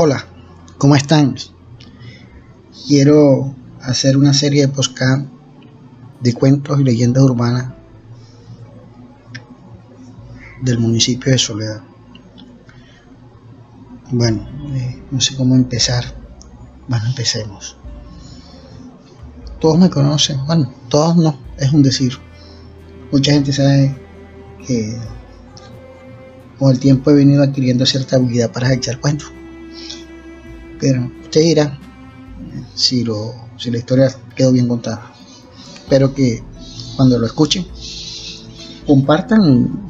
Hola, ¿cómo están? Quiero hacer una serie de podcast de cuentos y leyendas urbanas del municipio de Soledad. Bueno, eh, no sé cómo empezar. Bueno, empecemos. Todos me conocen, bueno, todos no, es un decir. Mucha gente sabe que con el tiempo he venido adquiriendo cierta habilidad para echar cuentos. Pero usted dirá si, lo, si la historia quedó bien contada. Espero que cuando lo escuchen, compartan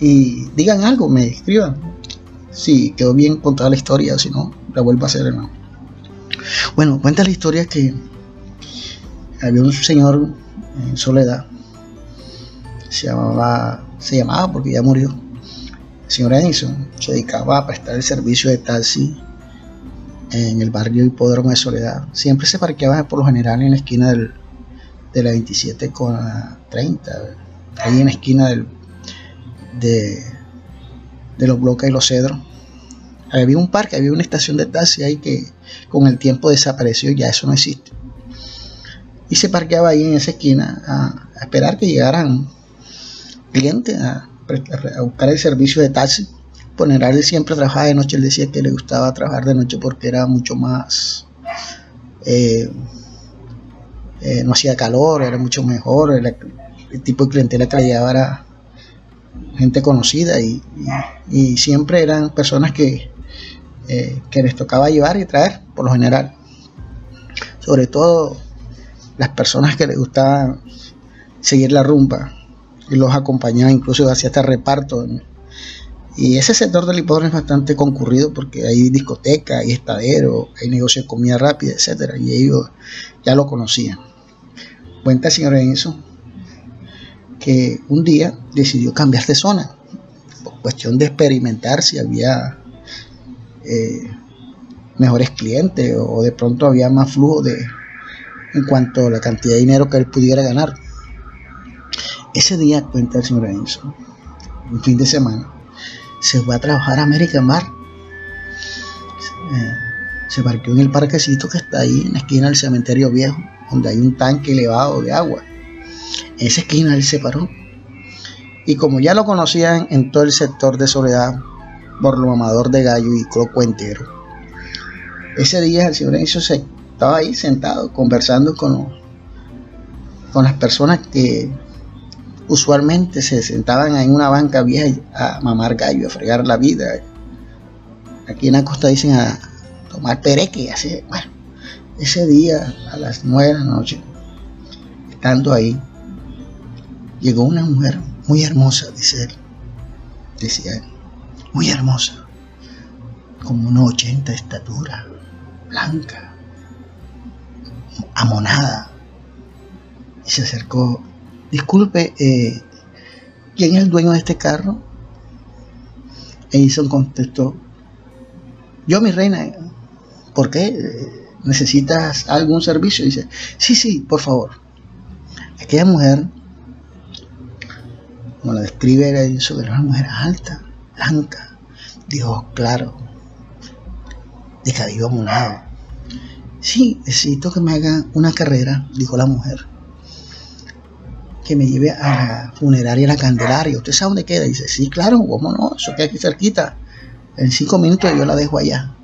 y digan algo, me escriban si quedó bien contada la historia, si no, la vuelvo a hacer nuevo. Bueno, cuenta la historia que había un señor en Soledad, se llamaba, se llamaba porque ya murió, señor Edison, se dedicaba a prestar el servicio de taxi en el barrio Hipódromo de Soledad. Siempre se parqueaba por lo general en la esquina del, de la 27 con la 30, ahí en la esquina del, de, de los bloques y los cedros. Había un parque, había una estación de taxi ahí que con el tiempo desapareció, ya eso no existe. Y se parqueaba ahí en esa esquina a, esperar que llegaran clientes a, a, buscar el servicio de taxi. General siempre trabajaba de noche, él decía que le gustaba trabajar de noche porque era mucho más... Eh, eh, no hacía calor, era mucho mejor, el, tipo de clientela que le llevaba era gente conocida y, siempre eran personas que, eh, que les tocaba llevar y traer, por lo general. Sobre todo las personas que les gustaba seguir la rumba y los acompañaba, incluso hacía hasta reparto. Y ese sector del hipódromo es bastante concurrido porque hay discoteca, hay estadero, hay negocios de comida rápida, etcétera, y ellos ya lo conocían. Cuenta, señor Enzo, que un día decidió cambiar de zona, por cuestión de experimentar si había eh, mejores clientes o de pronto había más flujo de, en cuanto a la cantidad de dinero que él pudiera ganar. Ese día, cuenta el señor Enzo, un fin de semana, se fue a trabajar a American Bar. Eh, se parqueó en el parquecito que está ahí en la esquina del cementerio viejo, donde hay un tanque elevado de agua en esa esquina él se paró. Y como ya lo conocían en todo el sector de Soledad por lo amador de gallo y croco entero, ese día el señor Enzo se estaba ahí sentado conversando con, con las personas que usualmente se sentaban en una banca vieja a mamar gallo, a fregar la vida. Aquí en la costa dicen a tomar pereque, así, bueno, ese día a las nueve de la noche, estando ahí, llegó una mujer muy hermosa, dice él. Decía él, muy hermosa, como una 80 de estatura, blanca, amonada. Y se acercó, disculpe, eh, ¿quién es el dueño de este carro? Edison contestó, yo mi reina, ¿por qué? ¿Necesitas algún servicio? Dice, sí, sí, por favor. Aquella mujer como la describe era eso, era una mujer alta, blanca, de ojos claros, de cabello amunado. Sí, necesito que me haga una carrera, dijo la mujer, que me lleve a la funeraria La Candelaria. ¿Usted sabe dónde queda? Dice, sí, claro, cómo no, eso queda aquí cerquita. En cinco minutos yo la dejo allá.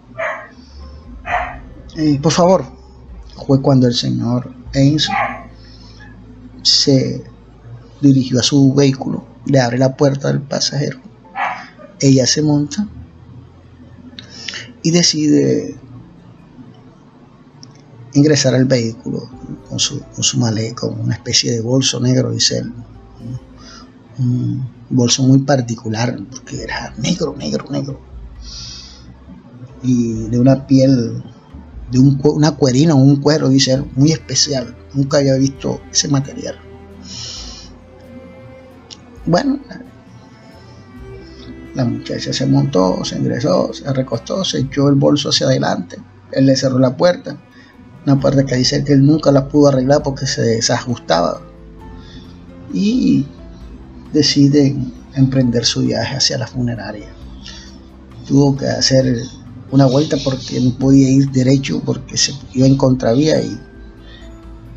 Eh, por favor, fue cuando el señor Enzo se dirigió a su vehículo, le abre la puerta al pasajero, ella se monta y decide ingresar al vehículo con su, con su con una especie de bolso negro, dice él, un bolso muy particular, porque era negro, negro, negro, y de una piel, de un, una cuerina o un cuero, dice él, muy especial, nunca había visto ese material. Bueno, la muchacha se montó, se ingresó, se recostó, se echó el bolso hacia adelante. Él le cerró la puerta. Una puerta que dice que él nunca la pudo arreglar porque se desajustaba. Y decide emprender su viaje hacia la funeraria. Tuvo que hacer una vuelta porque no podía ir derecho porque se iba en contravía y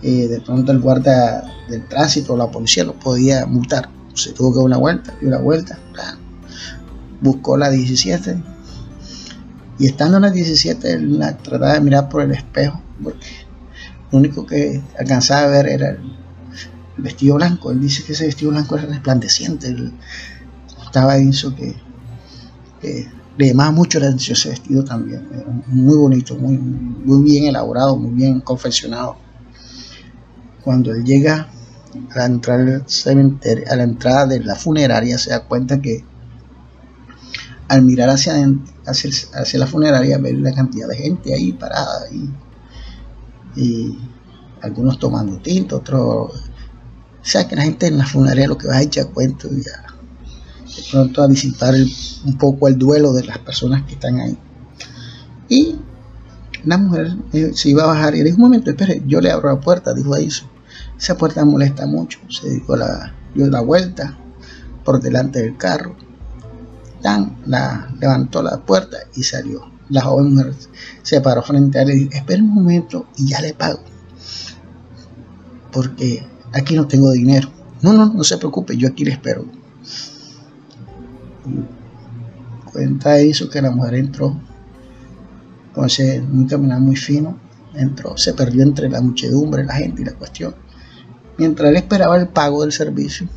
eh, de pronto el guarda del tránsito o la policía lo podía multar. Se tuvo que dar una vuelta, dio una vuelta, buscó la 17 y estando en la 17 la trataba de mirar por el espejo porque lo único que alcanzaba a ver era el, vestido blanco. Él dice que ese vestido blanco era resplandeciente. Él estaba eso que, que le llamaba mucho la atención ese vestido también. muy bonito, muy, muy bien elaborado, muy bien confeccionado. Cuando él llega a la entrada del cementerio, a la entrada de la funeraria, se da cuenta que al mirar hacia, hacia, hacia la funeraria, ve la cantidad de gente ahí parada y algunos tomando tinto, otros. O sea que la gente en la funeraria lo que va a echar cuento y ya de pronto a visitar un poco el duelo de las personas que están ahí. Y la mujer eh, se iba a bajar y dijo, un momento, espere, yo le abro la puerta, dijo ahí. Esa puerta molesta mucho. Se dio la, dio la vuelta por delante del carro. La, levantó la puerta y salió. La joven mujer se paró frente a él y dijo, espere un momento y ya le pago. Porque aquí no tengo dinero. No, no, no se preocupe, yo aquí le espero cuenta eso que la mujer entró con ese un caminar muy fino entró se perdió entre la muchedumbre la gente y la cuestión mientras él esperaba el pago del servicio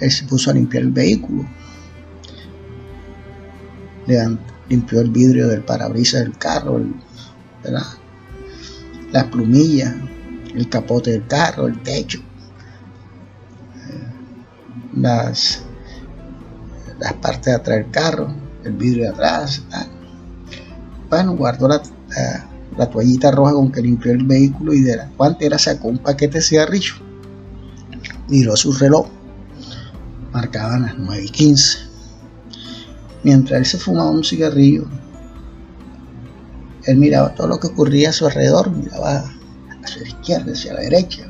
él se puso a limpiar el vehículo limpió el vidrio del parabrisas del carro las plumillas el capote del carro el techo eh, las las partes de atrás del carro, el vidrio de atrás. Bueno, guardó la, la, toallita roja con que limpió el vehículo y de la guantera sacó un paquete de cigarrillos. Miró su reloj. Marcaban las 9 y 15. Mientras él se fumaba un cigarrillo, él miraba todo lo que ocurría a su alrededor, miraba hacia la izquierda, hacia la derecha,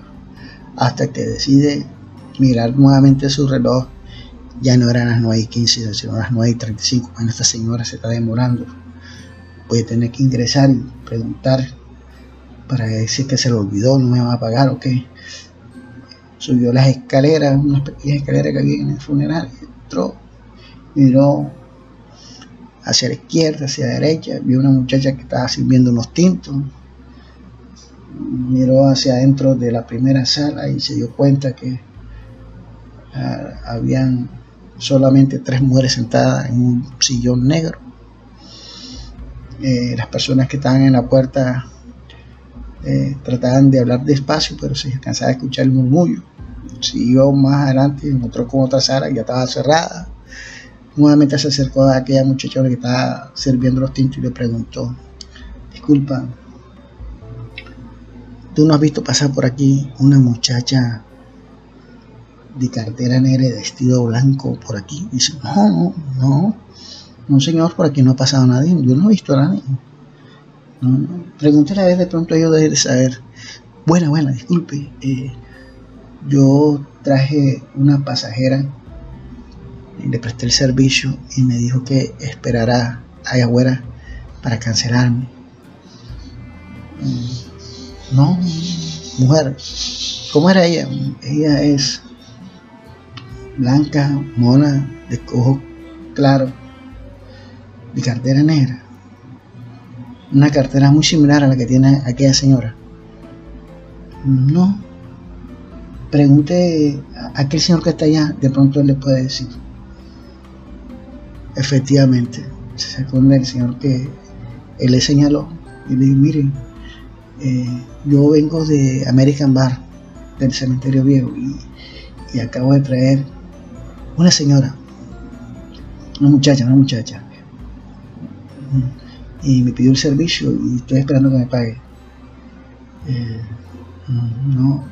hasta que decide mirar nuevamente su reloj ya no eran las 9 y 15, sino las 9 y 35. Bueno, esta señora se está demorando. Voy a tener que ingresar y preguntar para decir que se lo olvidó, no me va a pagar o qué. Subió las escaleras, unas pequeñas escaleras que había en el funeral. Entró, miró hacia la izquierda, hacia la derecha. Vio una muchacha que estaba sirviendo unos tintos. Miró hacia adentro de la primera sala y se dio cuenta que ah, habían solamente tres mujeres sentadas en un sillón negro. Eh, las personas que estaban en la puerta eh, trataban de hablar despacio, pero se alcanzaba a escuchar el murmullo. Siguió más adelante, encontró con otra sala ya estaba cerrada. Nuevamente se acercó a aquella muchacha que estaba sirviendo los tintos y le preguntó, disculpa, ¿tú no has visto pasar por aquí una muchacha de cartera negra y vestido blanco por aquí. Dice, no, no, no, no señor, por aquí no ha pasado nadie, yo no he visto a nadie. No, Pregúntale a ver, de pronto yo de saber. Buena, buena, disculpe. Eh, yo traje una pasajera le presté el servicio y me dijo que esperará allá afuera para cancelarme. Mm, no, mujer, ¿cómo era ella? Ella es blanca, mona, de cojo claro, de cartera negra. Una cartera muy similar a la que tiene aquella señora. No. Pregunte a aquel señor que está allá, de pronto él le puede decir. Efectivamente, se el señor que él le señaló. Y le dijo, miren, eh, yo vengo de American Bar, del cementerio viejo, y, y acabo de traer una señora, una muchacha, una muchacha, y me pidió el servicio y estoy esperando que me pague. Eh, no,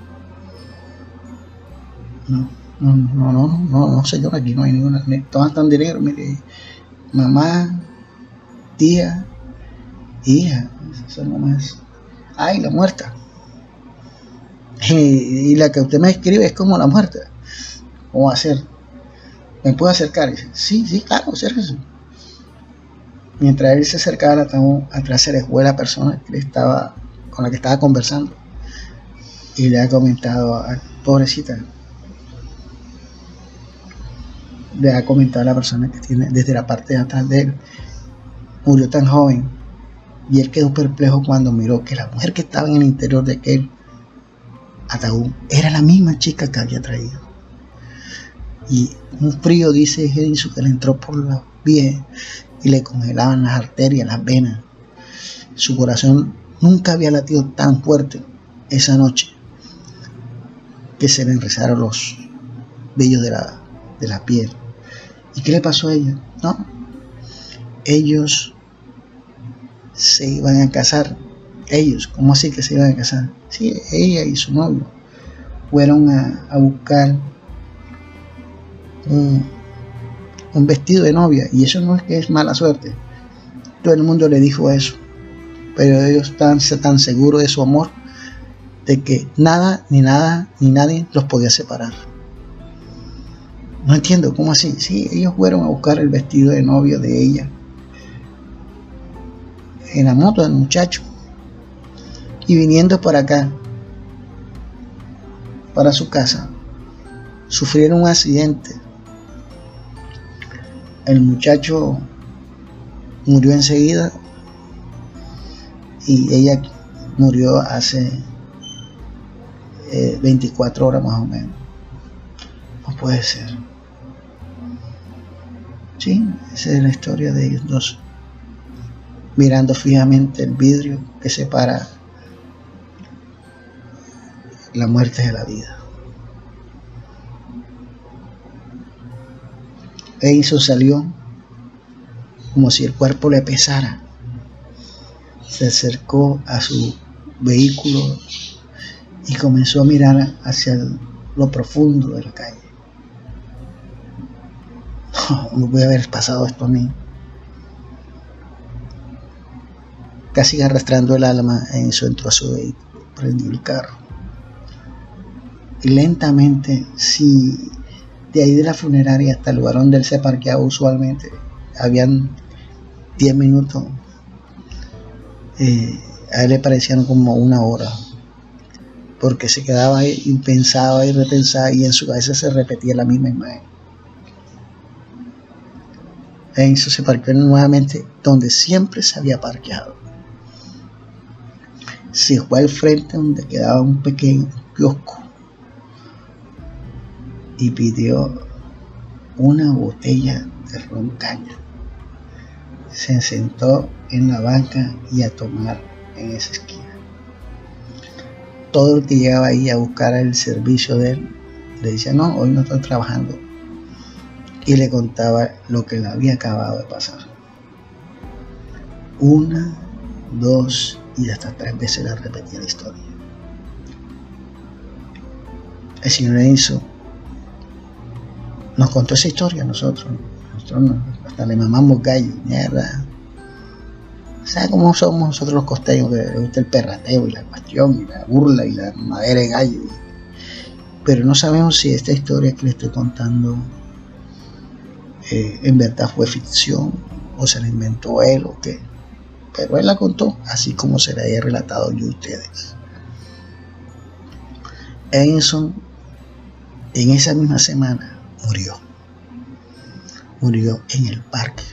no, no, no, no, no, no, señor, aquí no hay ninguna, todas están dinero, mire, mamá, tía, hija, son nomás, ay, la muerta. Y, la que usted me escribe es como la muerta. ¿Cómo va a ser? ¿Me puedo acercar? sí, sí, claro, acérquese. Mientras él se acercaba al ataúd, atrás se le fue la persona que estaba, con la que estaba conversando y le ha comentado, a, pobrecita, le ha comentado a la persona que tiene desde la parte de atrás de él, murió tan joven y él quedó perplejo cuando miró que la mujer que estaba en el interior de aquel ataúd era la misma chica que había traído. Y un frío, dice Edison, que le entró por los pies y le congelaban las arterias, las venas. Su corazón nunca había latido tan fuerte esa noche que se le enrezaron los vellos de la, de la piel. ¿Y qué le pasó a ella? No. Ellos se iban a casar. Ellos, ¿cómo así que se iban a casar? Sí, ella y su novio fueron a, buscar un, un vestido de novia. Y eso no es que es mala suerte. Todo el mundo le dijo eso. Pero ellos están tan seguros de su amor de que nada, ni nada, ni nadie los podía separar. No entiendo, ¿cómo así? Sí, ellos fueron a buscar el vestido de novia de ella. En la moto del muchacho. Y viniendo por acá, para su casa, sufrieron un accidente. El muchacho murió enseguida y ella murió hace 24 eh, horas más o menos. No puede ser. Sí, esa es la historia de ellos dos. Mirando fijamente el vidrio que separa la muerte de la vida. Eiso salió como si el cuerpo le pesara. Se acercó a su vehículo y comenzó a mirar hacia lo profundo de la calle. No, a haber pasado esto a mí. Casi arrastrando el alma, en su su vehículo, prendió el carro. Y lentamente, si de ahí de la funeraria hasta el lugar donde él se parqueaba usualmente, habían 10 minutos, eh, a él le parecían como una hora porque se quedaba ahí y pensaba y repensaba y en su cabeza se repetía la misma imagen. Enzo se parqueó nuevamente donde siempre se había parqueado. Se fue al frente donde quedaba un pequeño kiosco y pidió una botella de ron caña. Se sentó en la banca y a tomar en esa esquina todo el que llegaba ahí a buscar el servicio de él, le decía, no, hoy no estoy trabajando. Y le contaba lo que le había acabado de pasar. Una, dos y hasta tres veces le repetía la historia. El señor Enzo nos contó esa historia a nosotros. Nosotros hasta le mamamos gallo, mierda. ¿Sabe cómo somos nosotros los costeños? Que les gusta el perrateo y la cuestión y la burla y la madera de gallo. Pero no sabemos si esta historia que le estoy contando en verdad fue ficción o se la inventó él o qué. Pero él la contó así como se la he relatado yo a ustedes. Enson en esa misma semana murió. Murió en el parque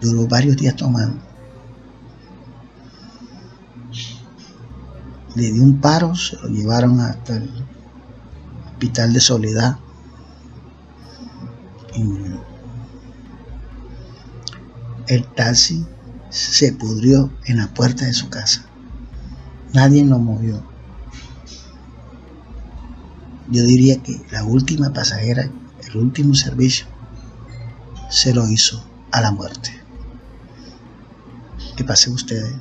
duró varios días tomando. Le dio un paro, se lo llevaron hasta el hospital de Soledad El taxi se pudrió en la puerta de su casa. Nadie lo movió. Yo diría que la última pasajera, el último servicio, se lo hizo a la muerte. Que pasen ustedes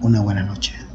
una buena noche.